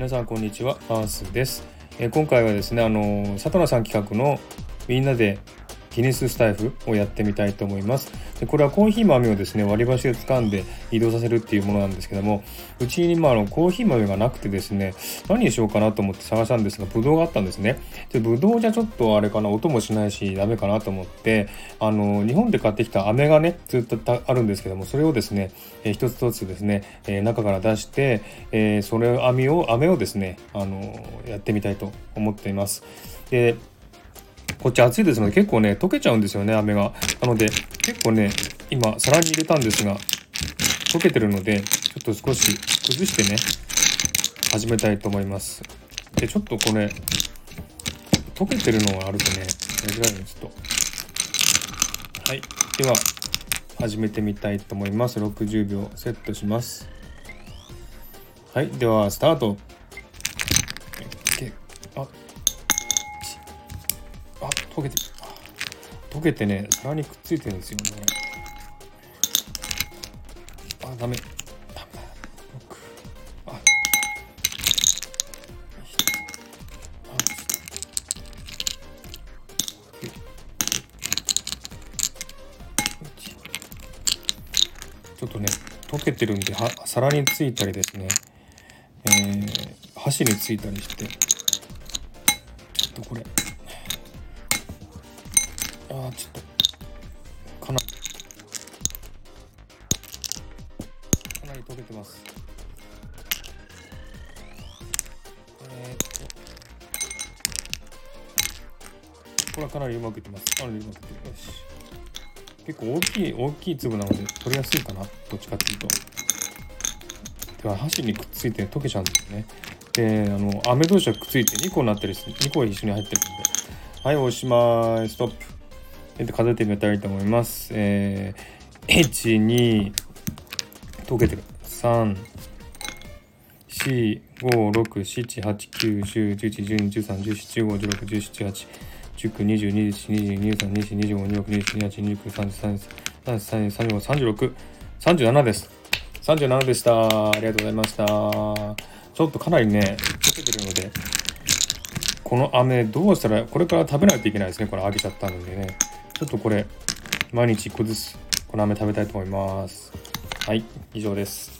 皆さんこんにちはアースです、えー今回はですねあのー佐藤さん企画のみんなでギネススタイフをやってみたいと思います。でこれはコーヒー豆をですね割り箸で掴んで移動させるっていうものなんですけどもうちにまあのコーヒー豆がなくてですね何にしようかなと思って探したんですがブドウがあったんですね。でブドウじゃちょっとあれかな音もしないしダメかなと思ってあの日本で買ってきた飴がねずっとあるんですけどもそれをですね、えー一つ一つですね、えー中から出して、えーそれを網を飴をですねあのやってみたいと思っています。でこっち暑いですので結構ね溶けちゃうんですよね飴が。なので結構ね今皿に入れたんですが溶けてるのでちょっと少し崩してね始めたいと思います。でちょっとこれ溶けてるのがあるとねやりづらいのでちょっと。はい。では始めてみたいと思います。60秒セットします。はい。ではスタート。あ溶けて溶けてね皿にくっついてるんですよね。あダメ。ダメだ六あちょっとね溶けてるんでは皿についたりですね、えー箸についたりして。ちょっとこれ。あちょっと。かなかなり溶けてます。えーっと。これはかなりうまくいってます。かなりうまくいってる。よし。結構大きい大きい粒なので取りやすいかな。どっちかっていうと。では箸にくっついて溶けちゃうんですよね。であの飴同士がくっついて2個になったりする2個一緒に入ってるんで。はいおしまい。ストップ。で数えてみたいと思います。えー、12溶けてる3 4 5 6 7 8 9 10 11 12 13 14 15 16 17 18 19 20 21 22 23 24 25 26 27 28 29 30 31 32 33 34 35 36 37です37でしたありがとうございましたちょっとかなりね溶けてるのでこの飴どうしたらこれから食べないといけないですねこれ揚げちゃったのでねちょっとこれ毎日1個ずつこの飴食べたいと思います。はい以上です。